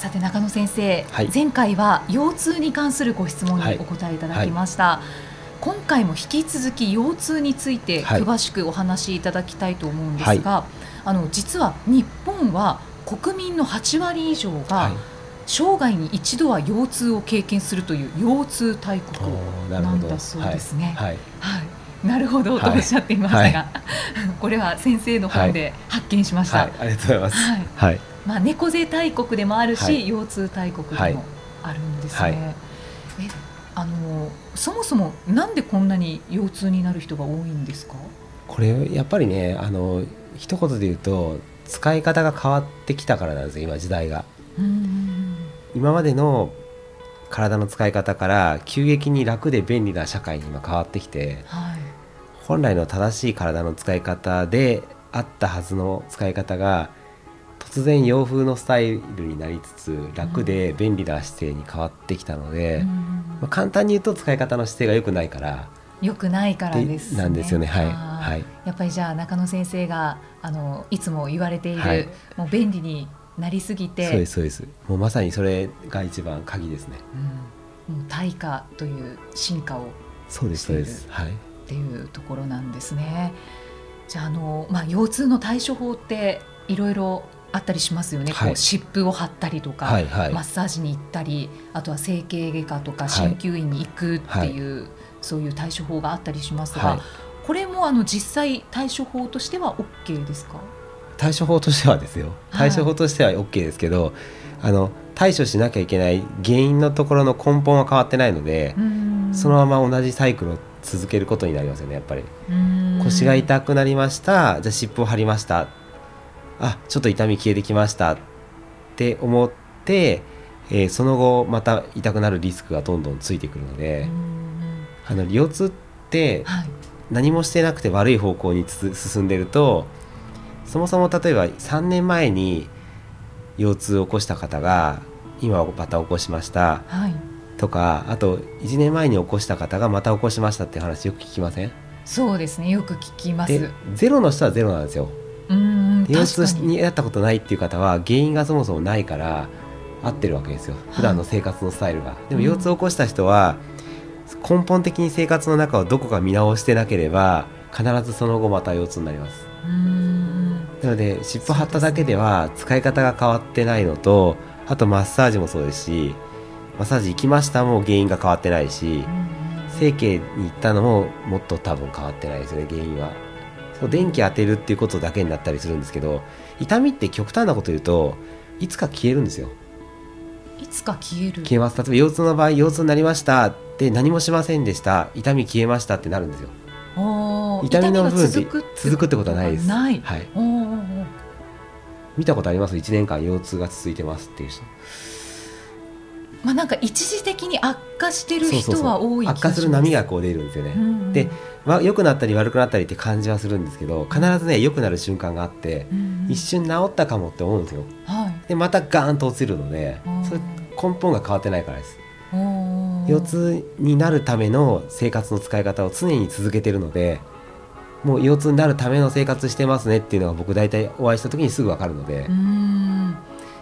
さて中野先生、はい、前回は腰痛に関するご質問にお答えいただきました、はい。はい、今回も引き続き腰痛について詳しくお話しいただきたいと思うんですが、あの実は日本は国民の8割以上が、生涯に一度は腰痛を経験するという腰痛大国なんだそうですね。はい、なるほど。とおっしゃっていましたが、これは先生の本で発見しました。ありがとうございます。はいまあ、猫背大国でもあるし、はい、腰痛大国でもあるんですね。はい、えあのそもそもなんでこんなに腰痛になる人が多いんですか？これやっぱりねあの一言で言うと使い方が変わってきたからなんですよ今時代が。今までの体の使い方から急激に楽で便利な社会に今変わってきて、はい、本来の正しい体の使い方であったはずの使い方が突然洋風のスタイルになりつつ楽で便利な姿勢に変わってきたので、まあ、簡単に言うと使い方の姿勢が良くないから。良くないからです、ね、なんですよね。はい、はい、やっぱりじゃあ中野先生があのいつも言われている、はい、もう便利になりすぎてそうですそうです。もうまさにそれが一番鍵ですね、うん、もう対価という進化をそうですそうです。はい。っていうところなんですね。じゃああの、まあ、腰痛の対処法っていろいろあったりしますよね、はい、こう湿布を貼ったりとか、はいはい、マッサージに行ったりあとは整形外科とか鍼灸院に行くっていう、はい、そういう対処法があったりしますが、これもあの実際対処法としては OK ですか？対処法としてはですよ。対処法としては OK ですけど、あの対処しなきゃいけない原因のところの根本は変わってないのでそのまま同じサイクルを続けることになりますよねやっぱり。腰が痛くなりましたじゃあ湿布を貼りましたあちょっと痛み消えてきましたって思って、えー、その後また痛くなるリスクがどんどんついてくるのであの腰痛って何もしてなくて悪い方向に進んでるとそもそも例えば3年前に腰痛を起こした方が今また起こしました、はい、とかあと1年前に起こした方がまた起こしましたって話よく聞きません？そうですね。よく聞きます。ゼロの人はゼロなんですよ腰痛に。やったことないっていう方は原因がそもそもないから合ってるわけですよ。普段の生活のスタイルが、はい、でも腰痛を起こした人は根本的に生活の中をどこか見直してなければ必ずその後また腰痛になります。なので湿布貼っただけでは使い方が変わってないのとあとマッサージもそうですしマッサージ行きましたも原因が変わってないし整形に行ったのももっと多分変わってないですね原因は電気当てるっていうことだけになったりするんですけど痛みって極端なこと言うといつか消えるんですよ。いつか消える。消えます。例えば腰痛の場合腰痛になりました。って何もしませんでした。痛み消えましたってなるんですよ。痛みの部分で続くってことはない。です。ない、はい、見たことあります？1年間腰痛が続いてますっていう人まあ、なんか一時的に悪化してる人は多い悪化する波がこう出るんですよね、うんうん、で、まあ、良くなったり悪くなったりって感じはするんですけど必ずね良くなる瞬間があって、うんうん、一瞬治ったかもって思うんですよ、はい、でまたガーンと落ちるのでそれ根本が変わってないからです。腰痛になるための生活の使い方を常に続けてるのでもう腰痛になるための生活してますねっていうのが僕大体お会いした時にすぐ分かるので。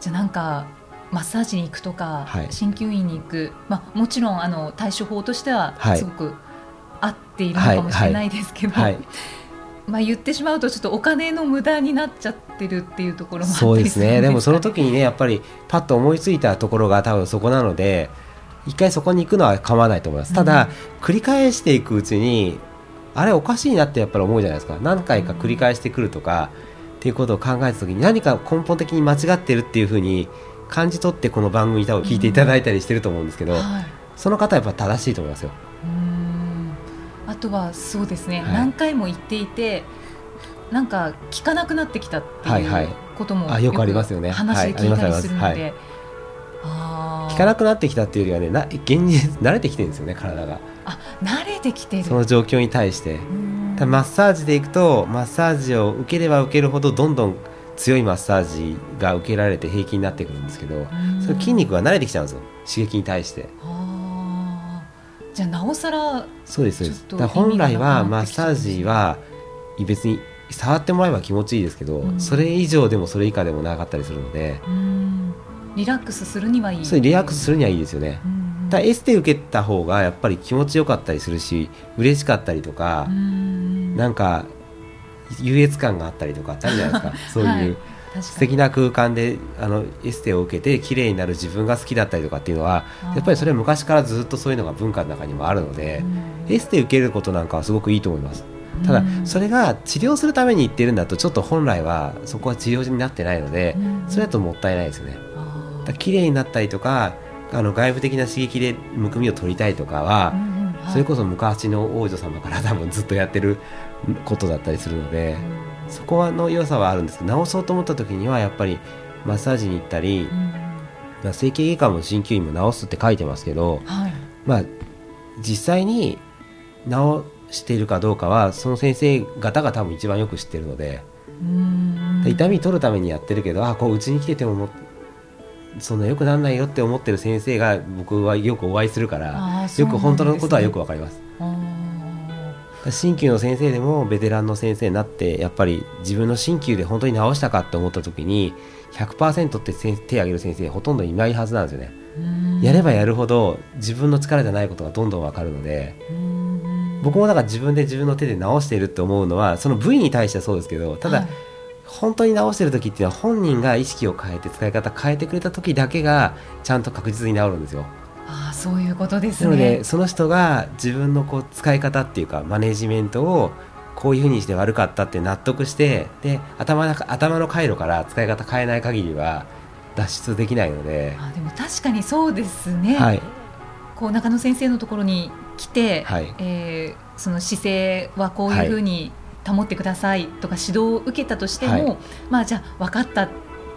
じゃあなんかマッサージに行くとか鍼灸、院に行く、まあ、もちろんあの対処法としてはすごく合っているのかもしれないですけど、まあ、言ってしまうとちょっとお金の無駄になっちゃってるっていうところもそうですね。でもその時にねやっぱりパッと思いついたところが多分そこなので一回そこに行くのは構わないと思います、ただ、繰り返していくうちにあれおかしいなってやっぱり思うじゃないですか。何回か繰り返してくるとか、っていうことを考えた時に何か根本的に間違ってるっていうふうに感じ取ってこの番組多分聞いていただいたりしてると思うんですけど、うんはい、その方はやっぱ正しいと思いますよ。あとはそうですね、はい、何回も言っていてなんか聞かなくなってきたっていうことも、よくありますよね。話で聞いたりするので。聞かかなくなってきたっていうよりはねな現実慣れてきてるんですよね体が。あ慣れてきてる。その状況に対して。マッサージでいくとマッサージを受ければ受けるほどどんどん強いマッサージが受けられて平気になってくるんですけどその筋肉が慣れてきちゃうんですよ。刺激に対して。じゃあなおさらそうですそうです。本来はマッサージは別に触ってもらえば気持ちいいですけど、うん、それ以上でもそれ以下でもなかったりするので、リラックスするにはいい。そうリラックスするにはいいですよね、うん、だエステ受けた方がやっぱり気持ちよかったりするし嬉しかったりとか、うん、なんか優越感があったりとかってあるじゃないですか。そういう、はい。素敵な空間であのエステを受けて綺麗になる自分が好きだったりとかっていうのはやっぱりそれは昔からずっとそういうのが文化の中にもあるので、エステ受けることなんかはすごくいいと思います。ただそれが治療するために言ってるんだとちょっと本来はそこは治療になってないのでそれだともったいないですよね。だ綺麗になったりとかあの外部的な刺激でむくみを取りたいとかは、それこそ昔の王女様から多分ずっとやってることだったりするので、そこはの良さはあるんですけど治そうと思った時にはやっぱりマッサージに行ったり、まあ、整形外科も鍼灸院も治すって書いてますけど、はい、まあ実際に治しているかどうかはその先生方が多分一番よく知ってるので痛み取るためにやってるけどあこううちに来ててもそんなよくならないよって思ってる先生が僕はよくお会いするから、ね、よく本当のことはよくわかります。鍼灸の先生でもベテランの先生になってやっぱり自分の鍼灸で本当に治したかって思った時に100%って手を挙げる先生ほとんどいないはずなんですよね。やればやるほど自分の力じゃないことがどんどん分かるので僕もだから自分で自分の手で直しているって思うのはその部位に対してはそうですけどただ、はい、本当に直してる時っていうのは本人が意識を変えて使い方変えてくれた時だけがちゃんと確実に治るんですよ。あそういうことです、ね、なのでその人が自分のこう使い方っていうかマネジメントをこういうふうにして悪かったって納得してで頭の頭の回路から使い方変えない限りは脱出できないので。あでも確かにそうですね、はい、こう中野先生のところに来て、はい、えー、その姿勢はこういうふうに保ってくださいとか指導を受けたとしても、はい、まあじゃあ分かったっ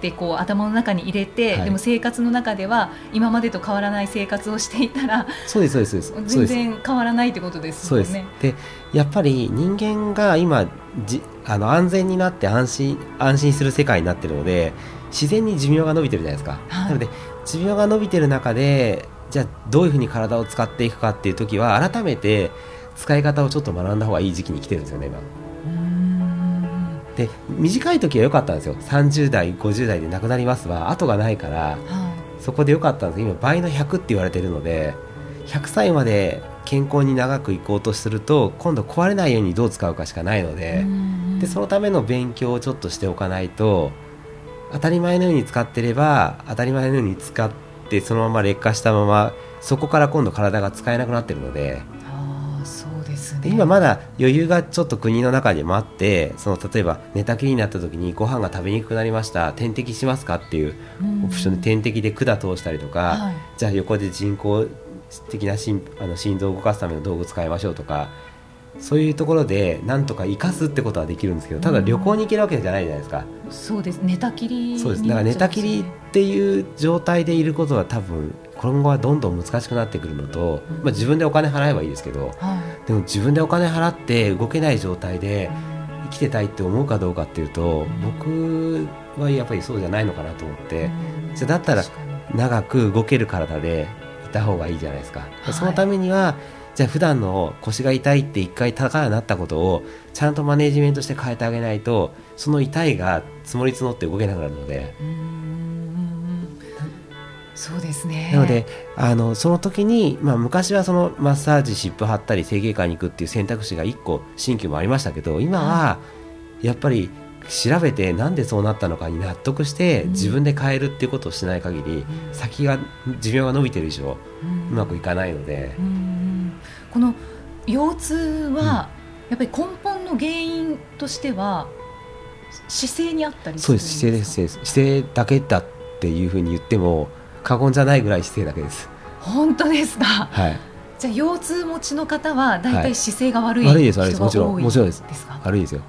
てこう頭の中に入れて、はい、でも生活の中では今までと変わらない生活をしていたらそうですそうです全然変わらないってことですよね。でやっぱり人間が今じあの安全になって安心安心する世界になってるので自然に寿命が伸びてるじゃないですか。はい、なので寿命が伸びてる中でじゃあどういうふうに体を使っていくかっていう時は改めて使い方をちょっと学んだ方がいい時期に来てるんですよね今。で短い時は良かったんですよ。30代50代で亡くなりますは後がないから、はい、そこで良かったんです。今倍の100って言われてるので100歳まで健康に長くいこうとすると今度壊れないようにどう使うかしかないのででそのための勉強をちょっとしておかないと当たり前のように使ってれば当たり前のように使ってそのまま劣化したままそこから今度体が使えなくなってるのでで今まだ余裕がちょっと国の中にもあってその例えば寝たきりになった時にご飯が食べにくくなりました点滴しますかっていうオプションで点滴で管通したりとか、はい、じゃあ横で人工的な心あの心臓を動かすための道具使いましょうとかそういうところでなんとか生かすってことはできるんですけどただ旅行に行けるわけじゃないじゃないですか。そうです。寝たきりそうです。だから寝たきりっていう状態でいることは多分今後はどんどん難しくなってくるのと、まあ、自分でお金払えばいいですけど、はい、でも自分でお金払って動けない状態で生きてたいって思うかどうかっていうと、僕はやっぱりそうじゃないのかなと思って、じゃだったら長く動ける体でいた方がいいじゃないですか。そのためにはじゃあ普段の腰が痛いって一回高くなったことをちゃんとマネジメントして変えてあげないとその痛いが積もり積もって動けなくなるので。そうですね。なのであのその時に、まあ、昔はそのマッサージ湿布貼ったり整形外に行くっていう選択肢が1個新旧もありましたけど今はやっぱり調べてなんでそうなったのかに納得して自分で変えるっていうことをしない限り、うん、先が寿命が伸びてる以上、うまくいかないので、うん、この腰痛は、やっぱり根本の原因としては姿勢にあったりそうです。姿勢です。姿勢だけだっていうふうに言っても過言じゃないぐらい姿勢だけです。本当ですか？はい。じゃあ腰痛持ちの方は大体姿勢が悪い、はい、悪いです悪いです。もちろん。もちろんです。悪いですよ。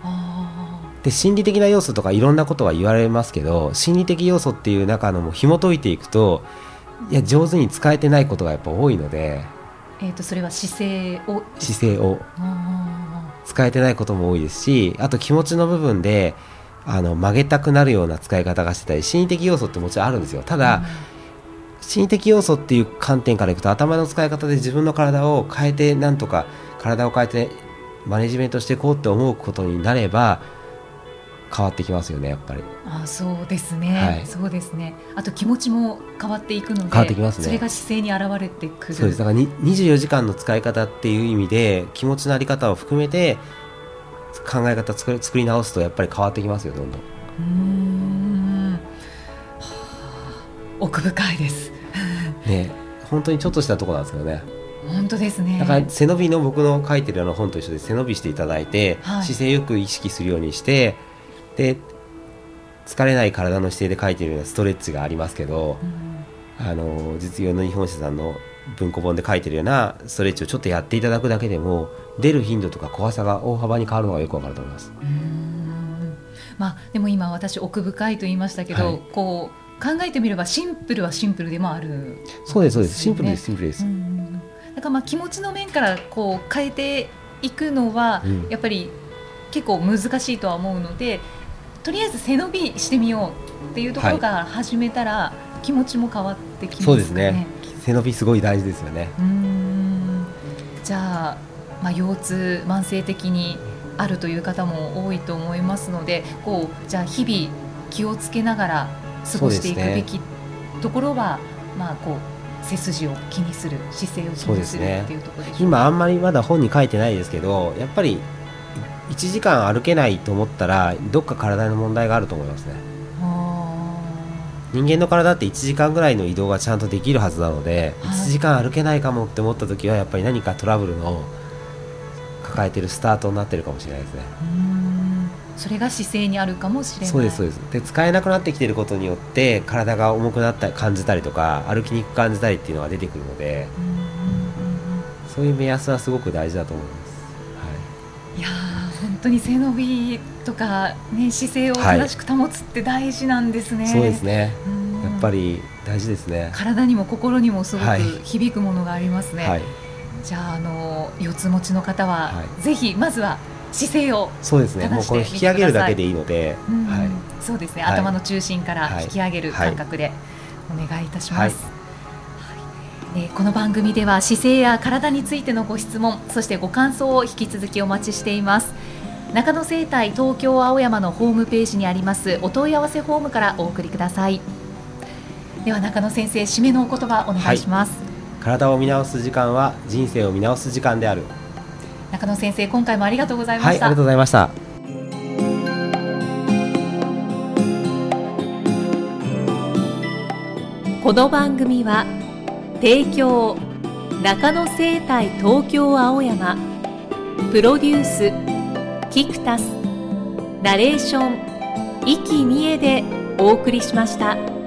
で心理的な要素とかいろんなことが言われますけど心理的要素っていう中のも紐解いていくといや上手に使えてないことがやっぱ多いので、えーと、それは姿勢を？姿勢を。使えてないことも多いですしあと気持ちの部分であの曲げたくなるような使い方がしてたり心理的要素ってもちろんあるんですよ。ただ、うん、心理的要素っていう観点からいくと頭の使い方で自分の体を変えてなんとか体を変えてマネジメントしていこうって思うことになれば変わってきますよねやっぱり。あそうですね、はい、そうですね。あと気持ちも変わっていくので変わってきますね。それが姿勢に現れてくる。そうです。だから24時間の使い方っていう意味で気持ちのあり方を含めて考え方作り作り直すとやっぱり変わってきますよどんどん。うん。奥深いです。ね。本当にちょっとしたところなんですけどね。本当ですね。だから背伸びの僕の書いてるような本と一緒で背伸びしていただいて、はい、姿勢よく意識するようにしてで疲れない体の姿勢で書いているようなストレッチがありますけど、うん、あの実業の日本史さんの文庫本で書いてるようなストレッチをちょっとやっていただくだけでも出る頻度とか怖さが大幅に変わるのがよくわかると思います。まあ、でも今私奥深いと言いましたけど、はい、こう考えてみればシンプルはシンプルでもある、ね、そうですそうです。シンプルですシンプルです。だからまあ気持ちの面からこう変えていくのは、やっぱり結構難しいとは思うのでとりあえず背伸びしてみようっていうところから始めたら、はい、気持ちも変わってきます、ね、そうですね。背伸びすごい大事ですよね。じゃあ、まあ、腰痛慢性的にあるという方も多いと思いますのでこうじゃあ日々気をつけながら過ごしていくべきところは、ね、まあこう背筋を気にする姿勢を気にするっていうところでしょう、ね、今あんまりまだ本に書いてないですけどやっぱり1時間歩けないと思ったらどっか体の問題があると思いますね。人間の体って1時間ぐらいの移動がちゃんとできるはずなので、はい、1時間歩けないかもって思った時はやっぱり何かトラブルの抱えてるスタートになってるかもしれないですね。それが姿勢にあるかもしれない。そうですそうです。で使えなくなってきてることによって体が重くなった感じたりとか歩きにくく感じたりっていうのが出てくるのでそういう目安はすごく大事だと思います、当に背伸びとか、ね、姿勢を正しく保つって大事なんですね。はい、そうですね。やっぱり大事ですね。体にも心にもすごく響くものがありますね、はい、じゃああの四つ持ちの方は、はい、ぜひまずは姿勢をそうですね。もうこれ引き上げるだけでいいので、はい、そうですね、頭の中心から引き上げる感覚でお願いいたします、えー、この番組では姿勢や体についてのご質問そしてご感想を引き続きお待ちしています中野生態東京青山のホームページにありますお問い合わせフォームからお送りください。では中野先生締めのお言葉お願いします、はい、体を見直す時間は人生を見直す時間である。中野先生今回もありがとうございました、はい、ありがとうございました。この番組は提供中野生態東京青山プロデュースキクタスナレーション生きみえでお送りしました。